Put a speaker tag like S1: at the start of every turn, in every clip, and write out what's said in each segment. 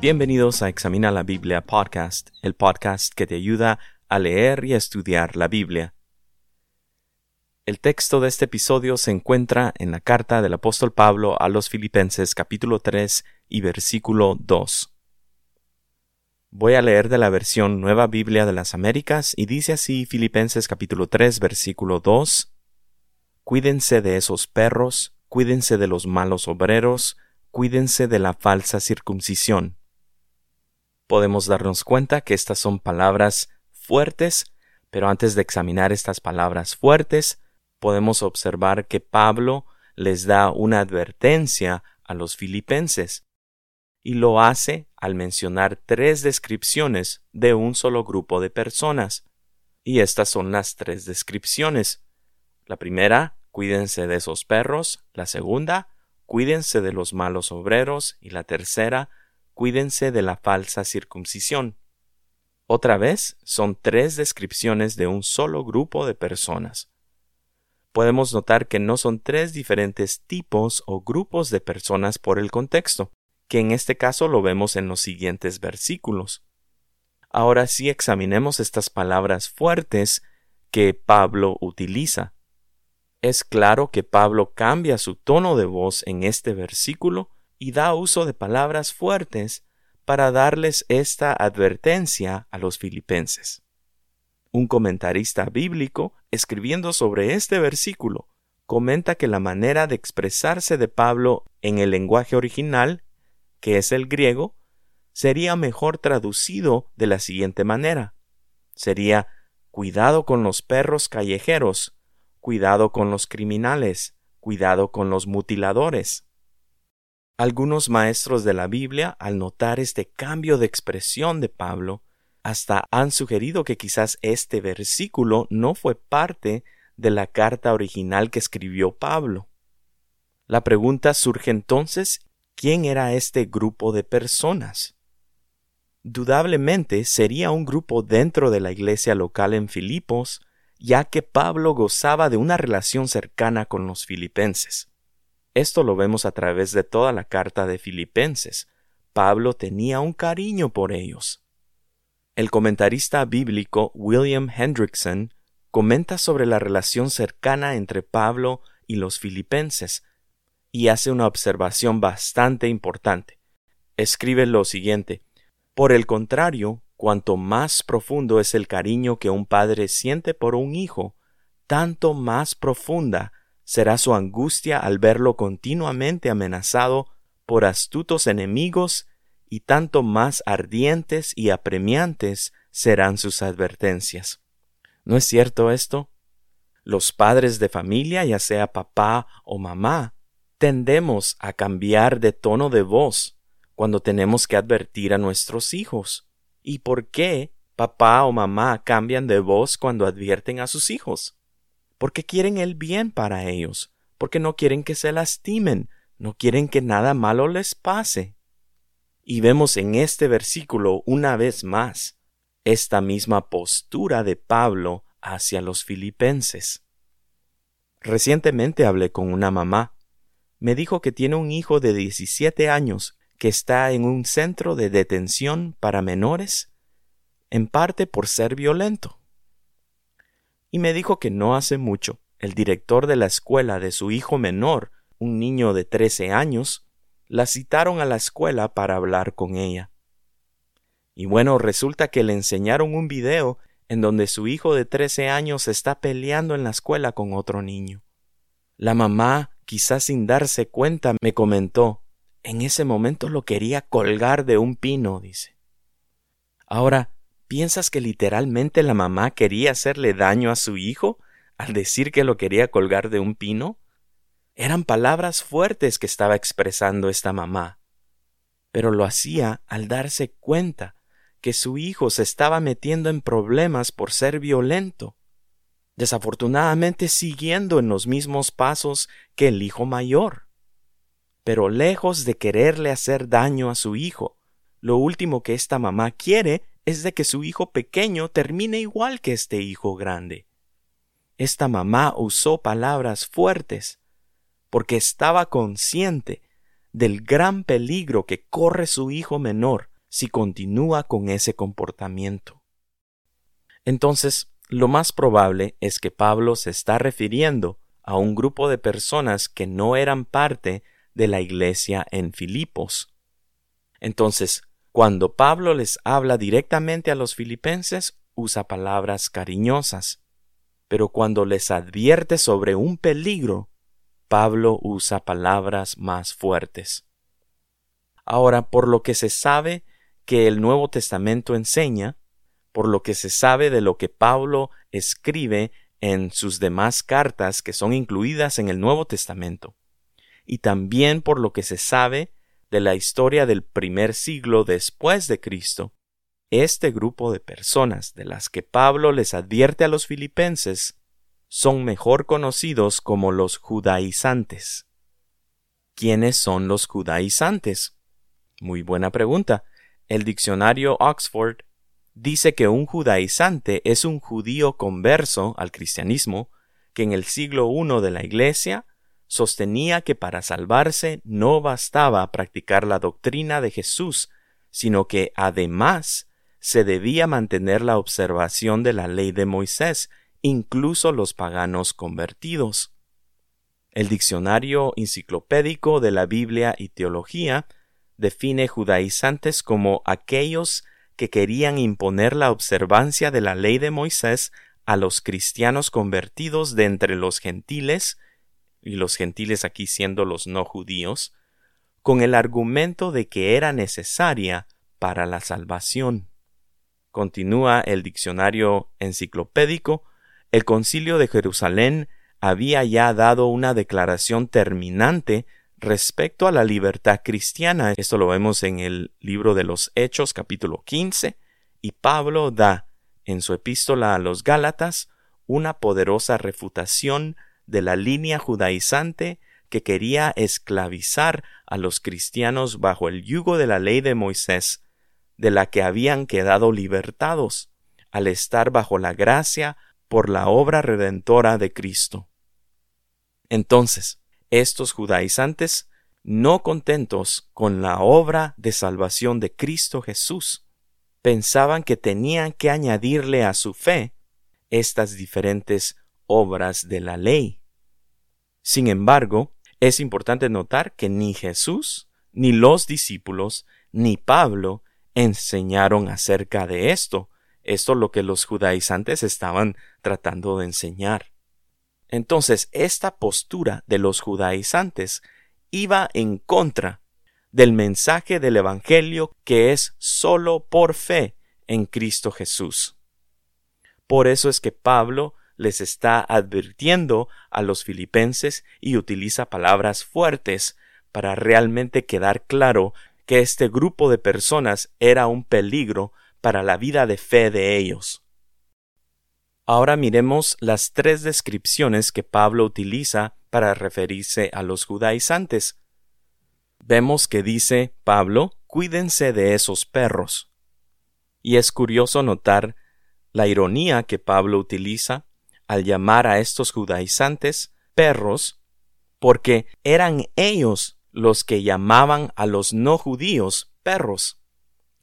S1: Bienvenidos a Examina la Biblia Podcast, el podcast que te ayuda a leer y a estudiar la Biblia. El texto de este episodio se encuentra en la carta del apóstol Pablo a los Filipenses capítulo 3 y versículo 2. Voy a leer de la versión Nueva Biblia de las Américas y dice así Filipenses capítulo 3 versículo 2. Cuídense de esos perros, cuídense de los malos obreros, cuídense de la falsa circuncisión podemos darnos cuenta que estas son palabras fuertes, pero antes de examinar estas palabras fuertes, podemos observar que Pablo les da una advertencia a los filipenses, y lo hace al mencionar tres descripciones de un solo grupo de personas. Y estas son las tres descripciones. La primera, cuídense de esos perros. La segunda, cuídense de los malos obreros. Y la tercera, cuídense de la falsa circuncisión. Otra vez, son tres descripciones de un solo grupo de personas. Podemos notar que no son tres diferentes tipos o grupos de personas por el contexto, que en este caso lo vemos en los siguientes versículos. Ahora sí examinemos estas palabras fuertes que Pablo utiliza. Es claro que Pablo cambia su tono de voz en este versículo y da uso de palabras fuertes para darles esta advertencia a los filipenses. Un comentarista bíblico, escribiendo sobre este versículo, comenta que la manera de expresarse de Pablo en el lenguaje original, que es el griego, sería mejor traducido de la siguiente manera. Sería cuidado con los perros callejeros, cuidado con los criminales, cuidado con los mutiladores. Algunos maestros de la Biblia, al notar este cambio de expresión de Pablo, hasta han sugerido que quizás este versículo no fue parte de la carta original que escribió Pablo. La pregunta surge entonces, ¿quién era este grupo de personas? Dudablemente sería un grupo dentro de la iglesia local en Filipos, ya que Pablo gozaba de una relación cercana con los filipenses. Esto lo vemos a través de toda la carta de Filipenses. Pablo tenía un cariño por ellos. El comentarista bíblico William Hendrickson comenta sobre la relación cercana entre Pablo y los filipenses y hace una observación bastante importante. Escribe lo siguiente Por el contrario, cuanto más profundo es el cariño que un padre siente por un hijo, tanto más profunda será su angustia al verlo continuamente amenazado por astutos enemigos y tanto más ardientes y apremiantes serán sus advertencias. ¿No es cierto esto? Los padres de familia, ya sea papá o mamá, tendemos a cambiar de tono de voz cuando tenemos que advertir a nuestros hijos. ¿Y por qué papá o mamá cambian de voz cuando advierten a sus hijos? porque quieren el bien para ellos, porque no quieren que se lastimen, no quieren que nada malo les pase. Y vemos en este versículo una vez más esta misma postura de Pablo hacia los filipenses. Recientemente hablé con una mamá. Me dijo que tiene un hijo de 17 años que está en un centro de detención para menores, en parte por ser violento y me dijo que no hace mucho el director de la escuela de su hijo menor, un niño de trece años, la citaron a la escuela para hablar con ella. Y bueno, resulta que le enseñaron un video en donde su hijo de trece años está peleando en la escuela con otro niño. La mamá, quizás sin darse cuenta, me comentó en ese momento lo quería colgar de un pino, dice. Ahora, ¿Piensas que literalmente la mamá quería hacerle daño a su hijo al decir que lo quería colgar de un pino? Eran palabras fuertes que estaba expresando esta mamá, pero lo hacía al darse cuenta que su hijo se estaba metiendo en problemas por ser violento, desafortunadamente siguiendo en los mismos pasos que el hijo mayor. Pero lejos de quererle hacer daño a su hijo, lo último que esta mamá quiere es de que su hijo pequeño termine igual que este hijo grande. Esta mamá usó palabras fuertes porque estaba consciente del gran peligro que corre su hijo menor si continúa con ese comportamiento. Entonces, lo más probable es que Pablo se está refiriendo a un grupo de personas que no eran parte de la iglesia en Filipos. Entonces, cuando Pablo les habla directamente a los filipenses, usa palabras cariñosas, pero cuando les advierte sobre un peligro, Pablo usa palabras más fuertes. Ahora, por lo que se sabe que el Nuevo Testamento enseña, por lo que se sabe de lo que Pablo escribe en sus demás cartas que son incluidas en el Nuevo Testamento, y también por lo que se sabe de la historia del primer siglo después de Cristo, este grupo de personas de las que Pablo les advierte a los filipenses son mejor conocidos como los judaizantes. ¿Quiénes son los judaizantes? Muy buena pregunta. El diccionario Oxford dice que un judaizante es un judío converso al cristianismo que en el siglo I de la Iglesia sostenía que para salvarse no bastaba practicar la doctrina de Jesús, sino que además se debía mantener la observación de la ley de Moisés, incluso los paganos convertidos. El diccionario enciclopédico de la Biblia y Teología define judaizantes como aquellos que querían imponer la observancia de la ley de Moisés a los cristianos convertidos de entre los gentiles y los gentiles aquí siendo los no judíos, con el argumento de que era necesaria para la salvación. Continúa el diccionario enciclopédico, el concilio de Jerusalén había ya dado una declaración terminante respecto a la libertad cristiana. Esto lo vemos en el libro de los Hechos capítulo 15 y Pablo da en su epístola a los Gálatas una poderosa refutación de la línea judaizante que quería esclavizar a los cristianos bajo el yugo de la ley de Moisés, de la que habían quedado libertados al estar bajo la gracia por la obra redentora de Cristo. Entonces, estos judaizantes, no contentos con la obra de salvación de Cristo Jesús, pensaban que tenían que añadirle a su fe estas diferentes obras de la ley. Sin embargo, es importante notar que ni Jesús, ni los discípulos, ni Pablo enseñaron acerca de esto. Esto es lo que los judaizantes estaban tratando de enseñar. Entonces, esta postura de los judaizantes iba en contra del mensaje del Evangelio que es sólo por fe en Cristo Jesús. Por eso es que Pablo les está advirtiendo a los filipenses y utiliza palabras fuertes para realmente quedar claro que este grupo de personas era un peligro para la vida de fe de ellos. Ahora miremos las tres descripciones que Pablo utiliza para referirse a los judaizantes. Vemos que dice Pablo, cuídense de esos perros. Y es curioso notar la ironía que Pablo utiliza al llamar a estos judaizantes perros, porque eran ellos los que llamaban a los no judíos perros.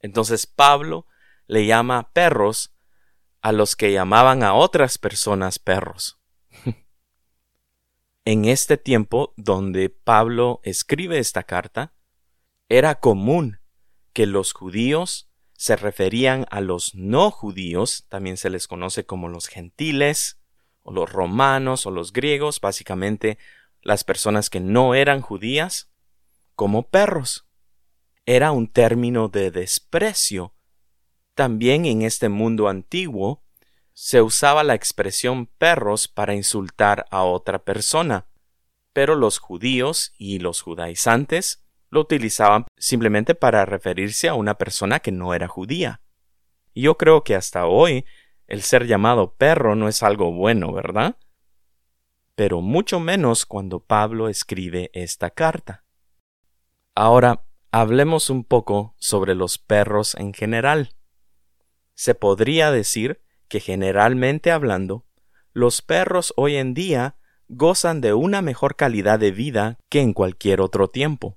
S1: Entonces Pablo le llama perros a los que llamaban a otras personas perros. en este tiempo donde Pablo escribe esta carta, era común que los judíos se referían a los no judíos, también se les conoce como los gentiles, o los romanos o los griegos, básicamente las personas que no eran judías, como perros. Era un término de desprecio. También en este mundo antiguo se usaba la expresión perros para insultar a otra persona, pero los judíos y los judaizantes lo utilizaban simplemente para referirse a una persona que no era judía. Yo creo que hasta hoy el ser llamado perro no es algo bueno, ¿verdad? Pero mucho menos cuando Pablo escribe esta carta. Ahora, hablemos un poco sobre los perros en general. Se podría decir que generalmente hablando, los perros hoy en día gozan de una mejor calidad de vida que en cualquier otro tiempo.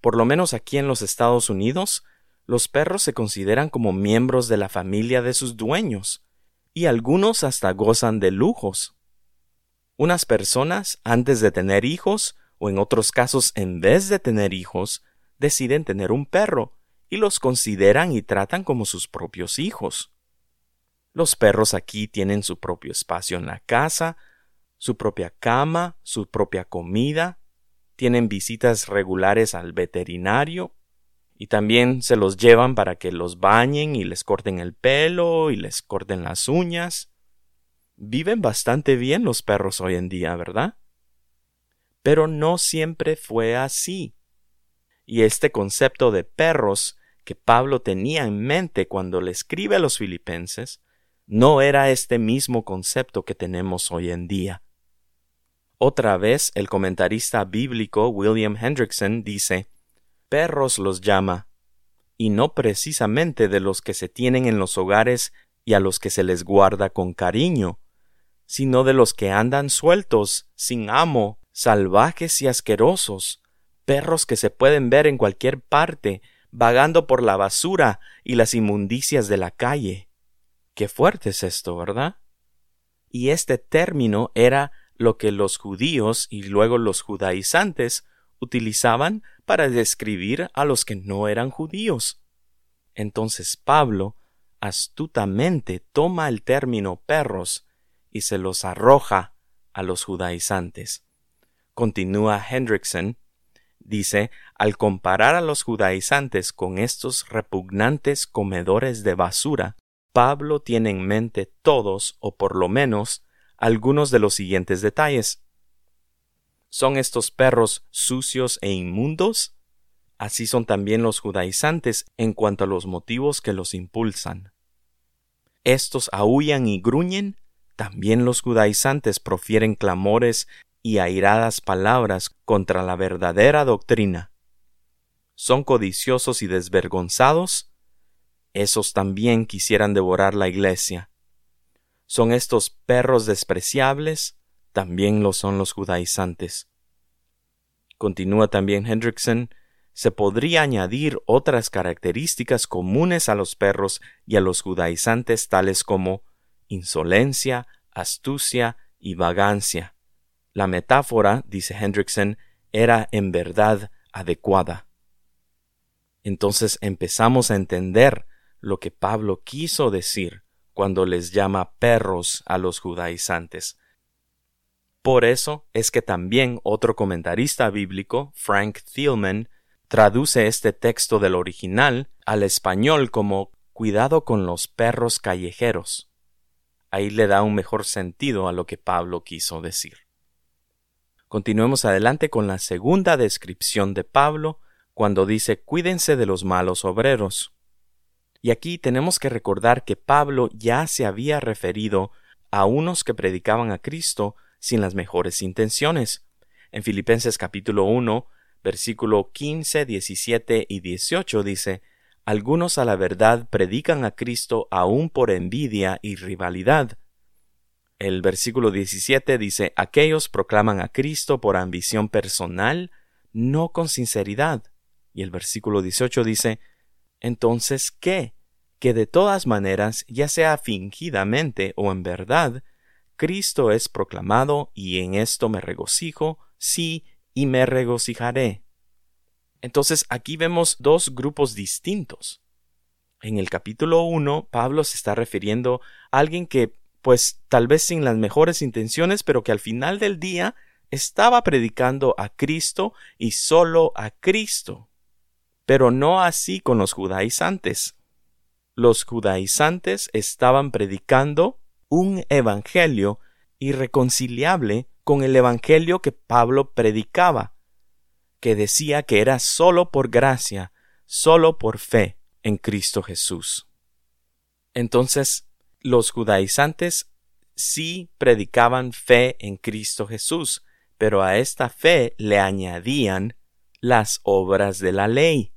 S1: Por lo menos aquí en los Estados Unidos, los perros se consideran como miembros de la familia de sus dueños, y algunos hasta gozan de lujos. Unas personas, antes de tener hijos, o en otros casos en vez de tener hijos, deciden tener un perro, y los consideran y tratan como sus propios hijos. Los perros aquí tienen su propio espacio en la casa, su propia cama, su propia comida, tienen visitas regulares al veterinario y también se los llevan para que los bañen y les corten el pelo y les corten las uñas. Viven bastante bien los perros hoy en día, ¿verdad? Pero no siempre fue así. Y este concepto de perros que Pablo tenía en mente cuando le escribe a los filipenses no era este mismo concepto que tenemos hoy en día. Otra vez el comentarista bíblico William Hendrickson dice perros los llama, y no precisamente de los que se tienen en los hogares y a los que se les guarda con cariño, sino de los que andan sueltos, sin amo, salvajes y asquerosos, perros que se pueden ver en cualquier parte, vagando por la basura y las inmundicias de la calle. Qué fuerte es esto, ¿verdad? Y este término era lo que los judíos y luego los judaizantes utilizaban para describir a los que no eran judíos. Entonces Pablo astutamente toma el término perros y se los arroja a los judaizantes. Continúa Hendrickson, dice, al comparar a los judaizantes con estos repugnantes comedores de basura, Pablo tiene en mente todos, o por lo menos, algunos de los siguientes detalles. ¿Son estos perros sucios e inmundos? Así son también los judaizantes en cuanto a los motivos que los impulsan. Estos aullan y gruñen, también los judaizantes profieren clamores y airadas palabras contra la verdadera doctrina. ¿Son codiciosos y desvergonzados? Esos también quisieran devorar la iglesia. ¿Son estos perros despreciables? También lo son los judaizantes. Continúa también Hendrickson, se podría añadir otras características comunes a los perros y a los judaizantes tales como insolencia, astucia y vagancia. La metáfora, dice Hendrickson, era en verdad adecuada. Entonces empezamos a entender lo que Pablo quiso decir cuando les llama perros a los judaizantes. Por eso es que también otro comentarista bíblico, Frank Thielman, traduce este texto del original al español como cuidado con los perros callejeros. Ahí le da un mejor sentido a lo que Pablo quiso decir. Continuemos adelante con la segunda descripción de Pablo cuando dice cuídense de los malos obreros. Y aquí tenemos que recordar que Pablo ya se había referido a unos que predicaban a Cristo sin las mejores intenciones. En Filipenses capítulo 1, versículo 15, 17 y 18 dice, Algunos a la verdad predican a Cristo aún por envidia y rivalidad. El versículo 17 dice, Aquellos proclaman a Cristo por ambición personal, no con sinceridad. Y el versículo 18 dice, entonces, ¿qué? Que de todas maneras, ya sea fingidamente o en verdad, Cristo es proclamado y en esto me regocijo, sí, y me regocijaré. Entonces aquí vemos dos grupos distintos. En el capítulo 1, Pablo se está refiriendo a alguien que, pues tal vez sin las mejores intenciones, pero que al final del día estaba predicando a Cristo y solo a Cristo pero no así con los judaizantes. Los judaizantes estaban predicando un evangelio irreconciliable con el evangelio que Pablo predicaba, que decía que era sólo por gracia, sólo por fe en Cristo Jesús. Entonces, los judaizantes sí predicaban fe en Cristo Jesús, pero a esta fe le añadían las obras de la ley.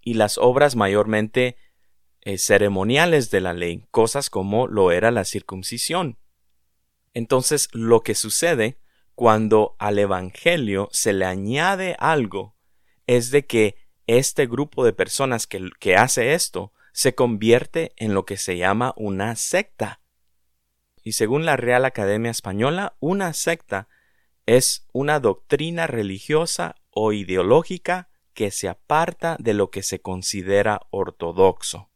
S1: Y las obras mayormente eh, ceremoniales de la ley, cosas como lo era la circuncisión. Entonces, lo que sucede cuando al Evangelio se le añade algo es de que este grupo de personas que, que hace esto se convierte en lo que se llama una secta. Y según la Real Academia Española, una secta es una doctrina religiosa o ideológica que se aparta de lo que se considera ortodoxo.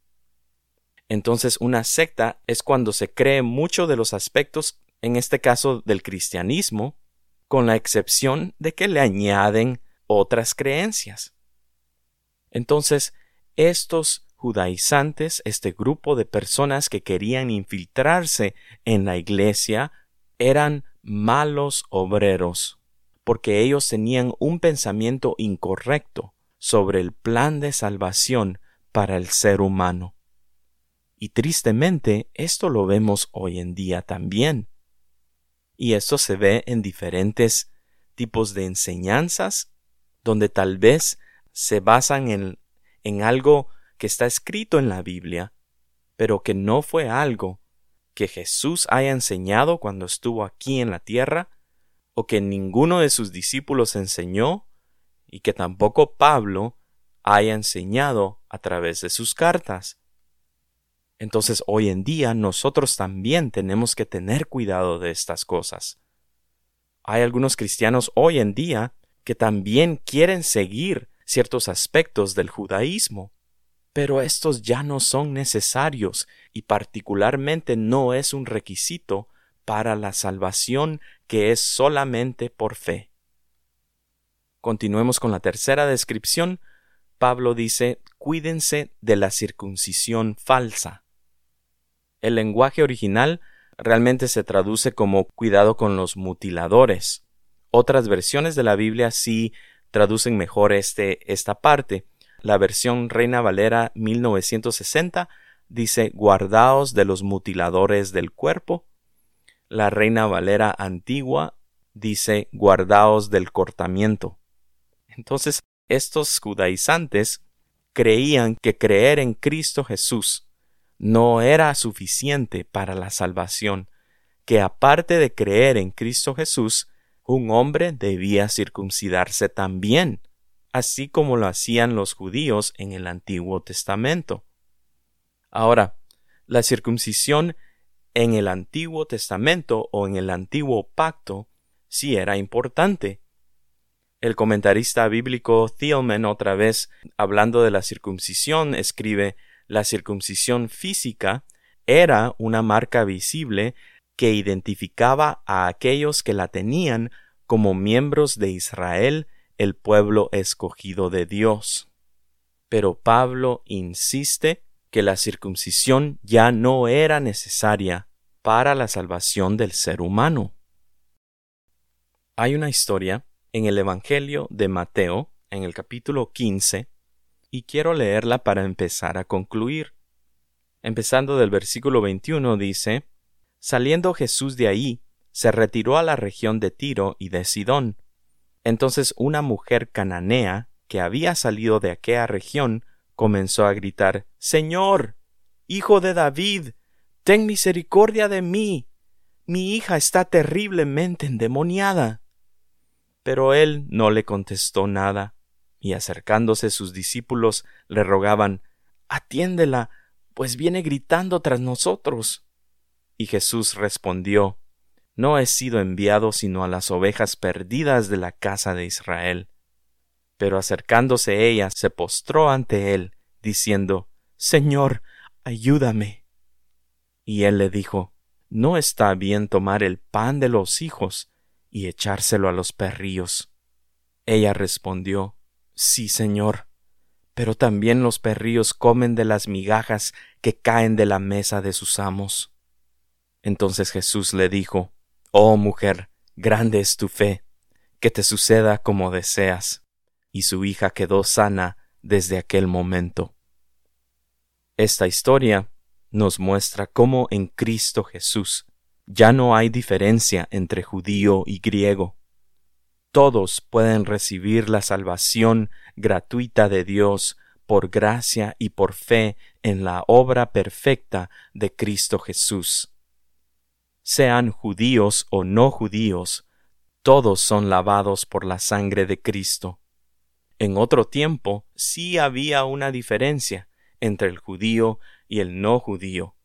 S1: Entonces una secta es cuando se cree mucho de los aspectos, en este caso del cristianismo, con la excepción de que le añaden otras creencias. Entonces, estos judaizantes, este grupo de personas que querían infiltrarse en la iglesia, eran malos obreros, porque ellos tenían un pensamiento incorrecto sobre el plan de salvación para el ser humano. Y tristemente esto lo vemos hoy en día también. Y esto se ve en diferentes tipos de enseñanzas, donde tal vez se basan en, en algo que está escrito en la Biblia, pero que no fue algo que Jesús haya enseñado cuando estuvo aquí en la tierra, o que ninguno de sus discípulos enseñó, y que tampoco Pablo haya enseñado a través de sus cartas. Entonces hoy en día nosotros también tenemos que tener cuidado de estas cosas. Hay algunos cristianos hoy en día que también quieren seguir ciertos aspectos del judaísmo, pero estos ya no son necesarios y particularmente no es un requisito para la salvación que es solamente por fe. Continuemos con la tercera descripción. Pablo dice, cuídense de la circuncisión falsa. El lenguaje original realmente se traduce como cuidado con los mutiladores. Otras versiones de la Biblia sí traducen mejor este, esta parte, la versión Reina Valera 1960 dice guardaos de los mutiladores del cuerpo. La Reina Valera antigua dice guardaos del cortamiento. Entonces, estos judaizantes creían que creer en Cristo Jesús no era suficiente para la salvación, que aparte de creer en Cristo Jesús, un hombre debía circuncidarse también así como lo hacían los judíos en el Antiguo Testamento. Ahora, la circuncisión en el Antiguo Testamento o en el Antiguo Pacto sí era importante. El comentarista bíblico Thielman otra vez, hablando de la circuncisión, escribe la circuncisión física era una marca visible que identificaba a aquellos que la tenían como miembros de Israel el pueblo escogido de Dios. Pero Pablo insiste que la circuncisión ya no era necesaria para la salvación del ser humano. Hay una historia en el Evangelio de Mateo, en el capítulo 15, y quiero leerla para empezar a concluir. Empezando del versículo 21 dice, Saliendo Jesús de ahí, se retiró a la región de Tiro y de Sidón, entonces una mujer cananea que había salido de aquella región comenzó a gritar Señor, hijo de David, ten misericordia de mí. Mi hija está terriblemente endemoniada. Pero él no le contestó nada, y acercándose sus discípulos le rogaban Atiéndela, pues viene gritando tras nosotros. Y Jesús respondió no he sido enviado sino a las ovejas perdidas de la casa de Israel. Pero acercándose ella se postró ante él, diciendo Señor, ayúdame. Y él le dijo No está bien tomar el pan de los hijos y echárselo a los perrillos. Ella respondió Sí, Señor, pero también los perrillos comen de las migajas que caen de la mesa de sus amos. Entonces Jesús le dijo Oh mujer, grande es tu fe, que te suceda como deseas. Y su hija quedó sana desde aquel momento. Esta historia nos muestra cómo en Cristo Jesús ya no hay diferencia entre judío y griego. Todos pueden recibir la salvación gratuita de Dios por gracia y por fe en la obra perfecta de Cristo Jesús. Sean judíos o no judíos, todos son lavados por la sangre de Cristo. En otro tiempo sí había una diferencia entre el judío y el no judío.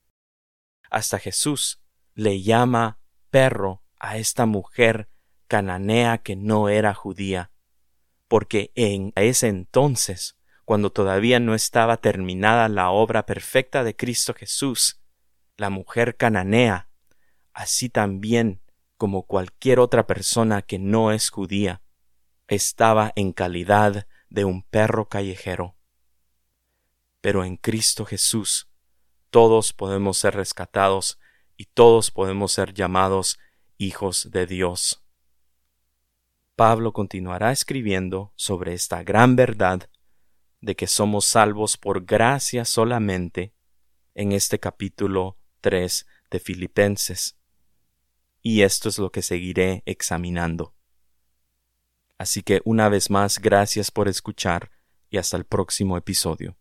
S1: Hasta Jesús le llama perro a esta mujer cananea que no era judía, porque en ese entonces, cuando todavía no estaba terminada la obra perfecta de Cristo Jesús, la mujer cananea, así también como cualquier otra persona que no es judía, estaba en calidad de un perro callejero. Pero en Cristo Jesús todos podemos ser rescatados y todos podemos ser llamados hijos de Dios. Pablo continuará escribiendo sobre esta gran verdad de que somos salvos por gracia solamente en este capítulo 3 de Filipenses. Y esto es lo que seguiré examinando. Así que una vez más, gracias por escuchar y hasta el próximo episodio.